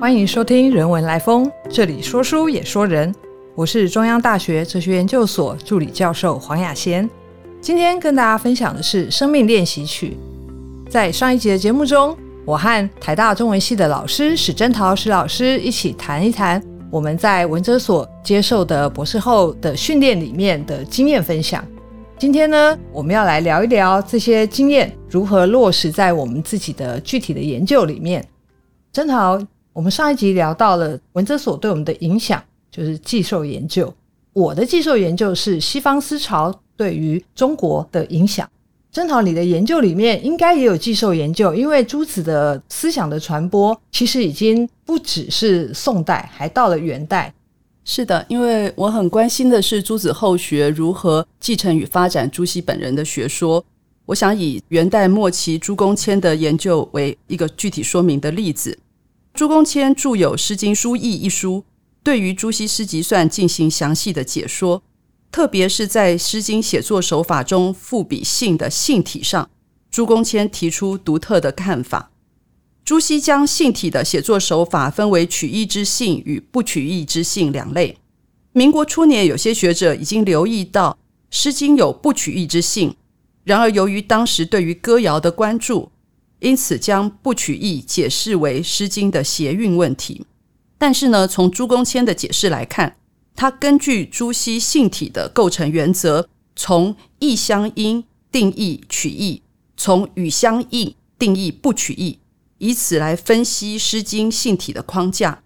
欢迎收听《人文来风》，这里说书也说人。我是中央大学哲学研究所助理教授黄雅仙。今天跟大家分享的是《生命练习曲》。在上一集的节目中，我和台大中文系的老师史珍桃史老师一起谈一谈我们在文哲所接受的博士后的训练里面的经验分享。今天呢，我们要来聊一聊这些经验如何落实在我们自己的具体的研究里面。珍桃。我们上一集聊到了文哲所对我们的影响，就是寄受研究。我的寄受研究是西方思潮对于中国的影响。正好你的研究里面应该也有寄受研究，因为朱子的思想的传播其实已经不只是宋代，还到了元代。是的，因为我很关心的是朱子后学如何继承与发展朱熹本人的学说。我想以元代末期朱公谦的研究为一个具体说明的例子。朱公谦著有《诗经书义》一书，对于朱熹诗集算进行详细的解说，特别是在《诗经》写作手法中赋比兴的兴体上，朱公谦提出独特的看法。朱熹将兴体的写作手法分为取义之兴与不取义之兴两类。民国初年，有些学者已经留意到《诗经》有不取义之兴，然而由于当时对于歌谣的关注。因此，将不取义解释为《诗经》的谐韵问题。但是呢，从朱公谦的解释来看，他根据朱熹性体的构成原则，从义相因定义取义，从语相应定义不取义，以此来分析《诗经》性体的框架。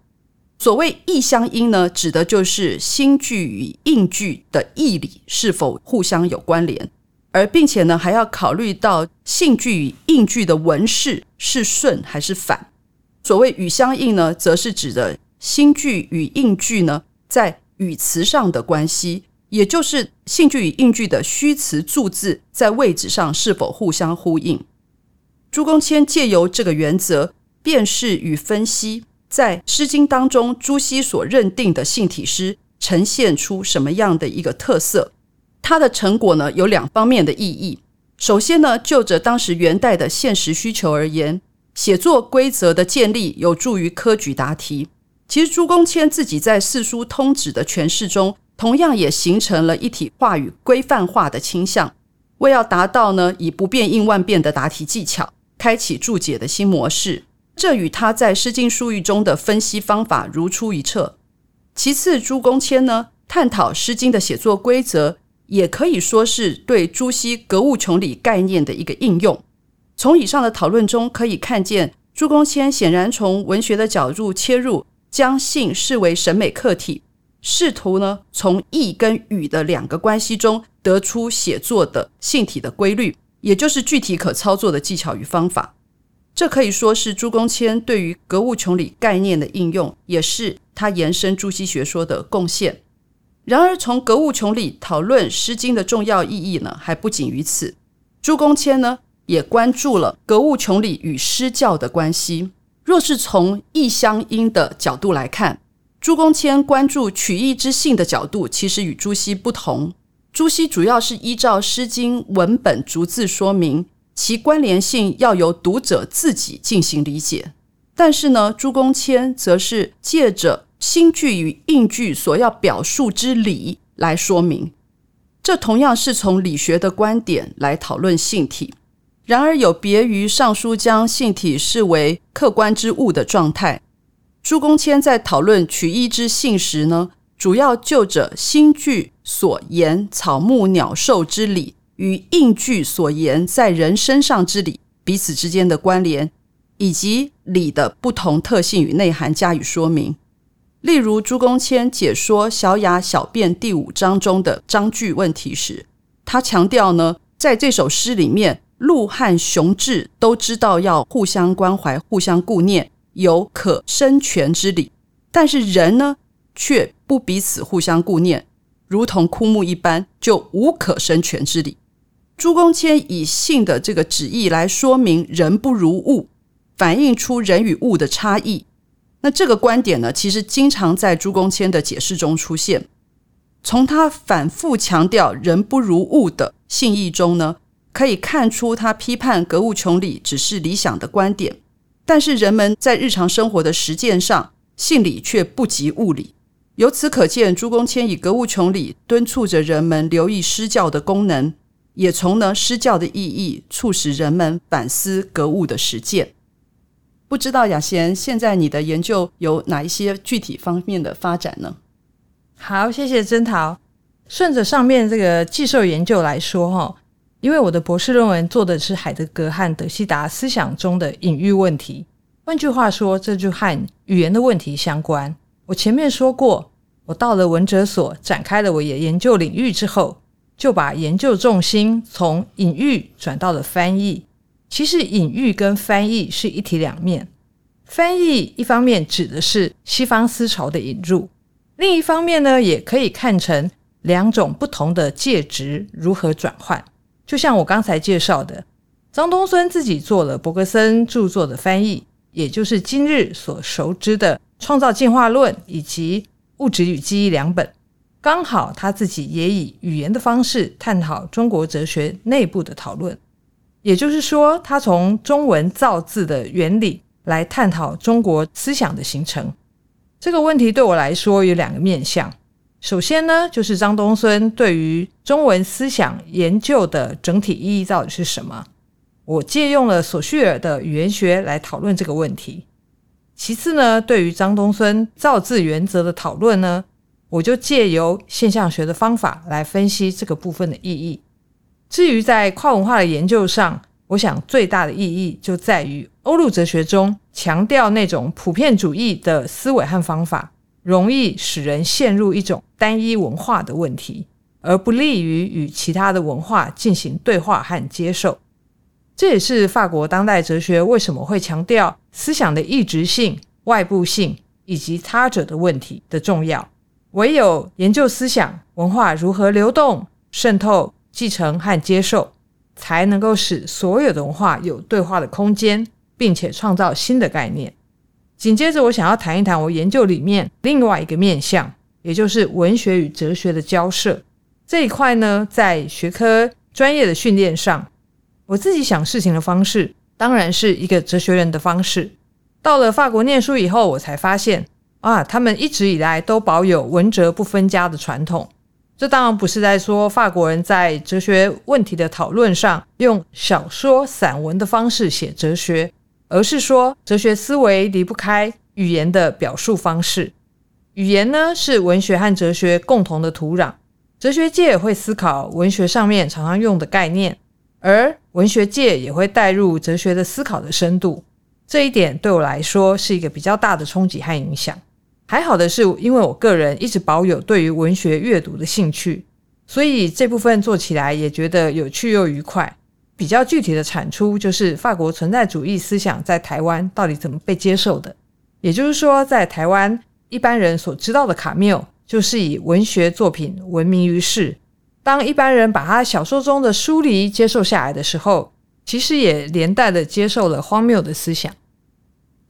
所谓义相因呢，指的就是新句与应句的义理是否互相有关联。而并且呢，还要考虑到性句与应句的文式是顺还是反。所谓语相应呢，则是指的新句与应句呢在语词上的关系，也就是性句与应句的虚词助字在位置上是否互相呼应。朱公谦借由这个原则辨识与分析，在《诗经》当中朱熹所认定的性体诗呈现出什么样的一个特色。它的成果呢有两方面的意义。首先呢，就着当时元代的现实需求而言，写作规则的建立有助于科举答题。其实朱公谦自己在四书通旨的诠释中，同样也形成了一体化与规范化的倾向。为要达到呢以不变应万变的答题技巧，开启注解的新模式，这与他在《诗经·书语》中的分析方法如出一辙。其次，朱公谦呢探讨《诗经》的写作规则。也可以说是对朱熹格物穷理概念的一个应用。从以上的讨论中可以看见，朱公谦显然从文学的角度切入，将性视为审美客体，试图呢从意跟语的两个关系中得出写作的性体的规律，也就是具体可操作的技巧与方法。这可以说是朱公谦对于格物穷理概念的应用，也是他延伸朱熹学说的贡献。然而，从格物穷理讨论《诗经》的重要意义呢，还不仅于此。朱公谦呢，也关注了格物穷理与诗教的关系。若是从义相因的角度来看，朱公谦关注取义之性的角度，其实与朱熹不同。朱熹主要是依照《诗经》文本逐字说明，其关联性要由读者自己进行理解。但是呢，朱公谦则是借着新句与应句所要表述之理来说明，这同样是从理学的观点来讨论性体。然而，有别于尚书将性体视为客观之物的状态，朱公谦在讨论取义之性时呢，主要就着新句所言草木鸟兽之理与应句所言在人身上之理彼此之间的关联，以及理的不同特性与内涵加以说明。例如，朱公谦解说《小雅小辩》第五章中的章句问题时，他强调呢，在这首诗里面，鹿和熊志都知道要互相关怀、互相顾念，有可生全之理；但是人呢，却不彼此互相顾念，如同枯木一般，就无可生全之理。朱公谦以性的这个旨意来说明人不如物，反映出人与物的差异。那这个观点呢，其实经常在朱公谦的解释中出现。从他反复强调“人不如物”的信义中呢，可以看出他批判格物穷理只是理想的观点。但是人们在日常生活的实践上，信理却不及物理。由此可见，朱公谦以格物穷理敦促着人们留意施教的功能，也从呢施教的意义促使人们反思格物的实践。不知道雅贤，现在你的研究有哪一些具体方面的发展呢？好，谢谢曾桃。顺着上面这个寄受研究来说，哈，因为我的博士论文做的是海德格和德西达思想中的隐喻问题。换句话说，这就和语言的问题相关。我前面说过，我到了文哲所展开了我的研究领域之后，就把研究重心从隐喻转到了翻译。其实隐喻跟翻译是一体两面。翻译一方面指的是西方思潮的引入，另一方面呢，也可以看成。两种不同的介质如何转换？就像我刚才介绍的，张东孙自己做了伯格森著作的翻译，也就是今日所熟知的《创造进化论》以及《物质与记忆》两本。刚好他自己也以语言的方式探讨中国哲学内部的讨论，也就是说，他从中文造字的原理来探讨中国思想的形成。这个问题对我来说有两个面向。首先呢，就是张东孙对于中文思想研究的整体意义到底是什么？我借用了索绪尔的语言学来讨论这个问题。其次呢，对于张东孙造字原则的讨论呢，我就借由现象学的方法来分析这个部分的意义。至于在跨文化的研究上，我想最大的意义就在于欧陆哲学中强调那种普遍主义的思维和方法。容易使人陷入一种单一文化的问题，而不利于与其他的文化进行对话和接受。这也是法国当代哲学为什么会强调思想的异质性、外部性以及他者的问题的重要。唯有研究思想文化如何流动、渗透、继承和接受，才能够使所有的文化有对话的空间，并且创造新的概念。紧接着，我想要谈一谈我研究里面另外一个面向，也就是文学与哲学的交涉这一块呢。在学科专业的训练上，我自己想事情的方式，当然是一个哲学人的方式。到了法国念书以后，我才发现啊，他们一直以来都保有文哲不分家的传统。这当然不是在说法国人在哲学问题的讨论上用小说、散文的方式写哲学。而是说，哲学思维离不开语言的表述方式。语言呢，是文学和哲学共同的土壤。哲学界会思考文学上面常常用的概念，而文学界也会带入哲学的思考的深度。这一点对我来说是一个比较大的冲击和影响。还好的是，因为我个人一直保有对于文学阅读的兴趣，所以这部分做起来也觉得有趣又愉快。比较具体的产出就是法国存在主义思想在台湾到底怎么被接受的。也就是说，在台湾一般人所知道的卡缪，就是以文学作品闻名于世。当一般人把他小说中的疏离接受下来的时候，其实也连带的接受了荒谬的思想。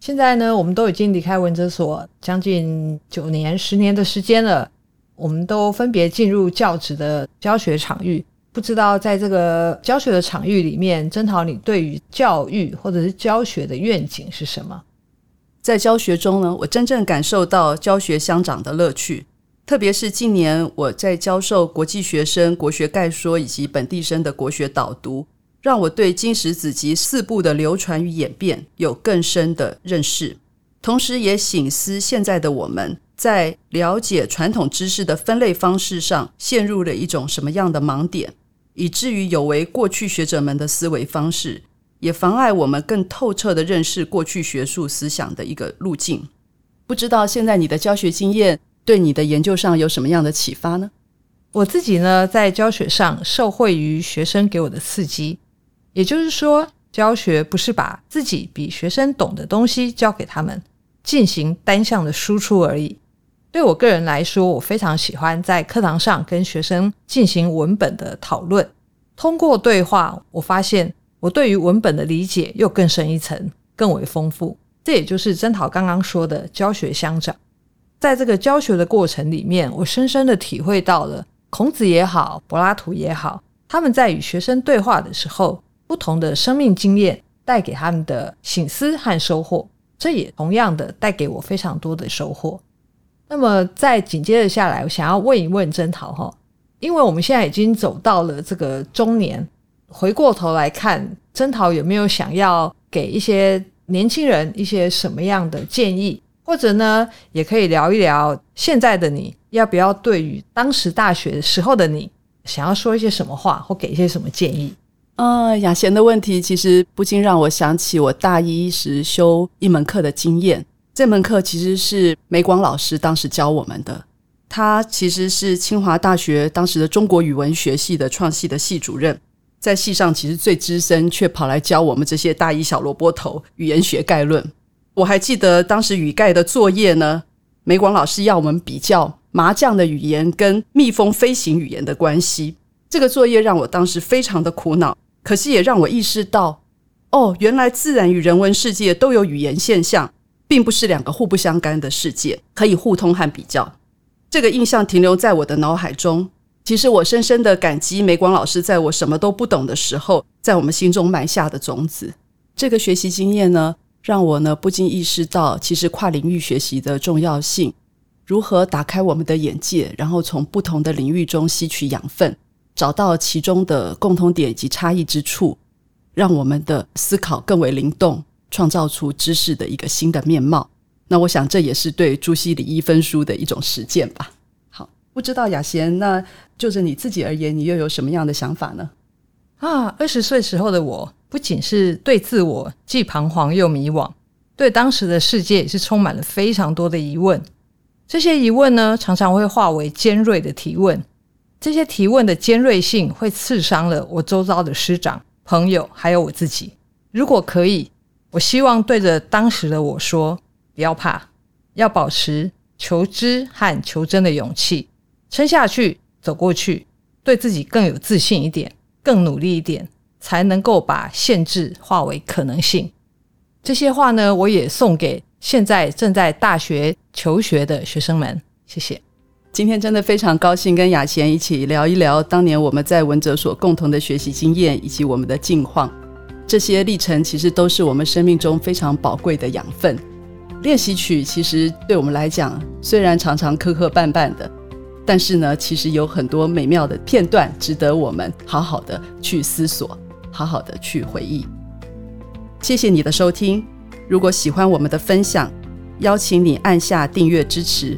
现在呢，我们都已经离开文哲所将近九年、十年的时间了，我们都分别进入教职的教学场域。不知道在这个教学的场域里面，曾桃，你对于教育或者是教学的愿景是什么？在教学中呢，我真正感受到教学相长的乐趣。特别是近年我在教授国际学生国学概说以及本地生的国学导读，让我对金石子集四部的流传与演变有更深的认识，同时也醒思现在的我们在了解传统知识的分类方式上陷入了一种什么样的盲点。以至于有违过去学者们的思维方式，也妨碍我们更透彻的认识过去学术思想的一个路径。不知道现在你的教学经验对你的研究上有什么样的启发呢？我自己呢，在教学上受惠于学生给我的刺激，也就是说，教学不是把自己比学生懂的东西教给他们，进行单向的输出而已。对我个人来说，我非常喜欢在课堂上跟学生进行文本的讨论。通过对话，我发现我对于文本的理解又更深一层，更为丰富。这也就是曾桃刚刚说的教学相长。在这个教学的过程里面，我深深的体会到了孔子也好，柏拉图也好，他们在与学生对话的时候，不同的生命经验带给他们的醒思和收获，这也同样的带给我非常多的收获。那么再紧接着下来，我想要问一问曾桃哈，因为我们现在已经走到了这个中年，回过头来看，曾桃有没有想要给一些年轻人一些什么样的建议，或者呢，也可以聊一聊现在的你要不要对于当时大学时候的你，想要说一些什么话，或给一些什么建议？呃，雅贤的问题其实不禁让我想起我大一时修一门课的经验。这门课其实是梅广老师当时教我们的。他其实是清华大学当时的中国语文学系的创系的系主任，在系上其实最资深，却跑来教我们这些大一小萝卜头语言学概论。我还记得当时语概的作业呢，梅广老师要我们比较麻将的语言跟蜜蜂飞行语言的关系。这个作业让我当时非常的苦恼，可是也让我意识到，哦，原来自然与人文世界都有语言现象。并不是两个互不相干的世界，可以互通和比较。这个印象停留在我的脑海中。其实我深深的感激梅光老师在我什么都不懂的时候，在我们心中埋下的种子。这个学习经验呢，让我呢不禁意识到，其实跨领域学习的重要性。如何打开我们的眼界，然后从不同的领域中吸取养分，找到其中的共通点以及差异之处，让我们的思考更为灵动。创造出知识的一个新的面貌，那我想这也是对朱熹礼一分书的一种实践吧。好，不知道雅贤，那就着你自己而言，你又有什么样的想法呢？啊，二十岁时候的我，不仅是对自我既彷徨又迷惘，对当时的世界也是充满了非常多的疑问。这些疑问呢，常常会化为尖锐的提问。这些提问的尖锐性，会刺伤了我周遭的师长、朋友，还有我自己。如果可以。我希望对着当时的我说：“不要怕，要保持求知和求真的勇气，撑下去，走过去，对自己更有自信一点，更努力一点，才能够把限制化为可能性。”这些话呢，我也送给现在正在大学求学的学生们。谢谢。今天真的非常高兴跟雅贤一起聊一聊当年我们在文哲所共同的学习经验以及我们的近况。这些历程其实都是我们生命中非常宝贵的养分。练习曲其实对我们来讲，虽然常常磕磕绊绊的，但是呢，其实有很多美妙的片段值得我们好好的去思索，好好的去回忆。谢谢你的收听。如果喜欢我们的分享，邀请你按下订阅支持。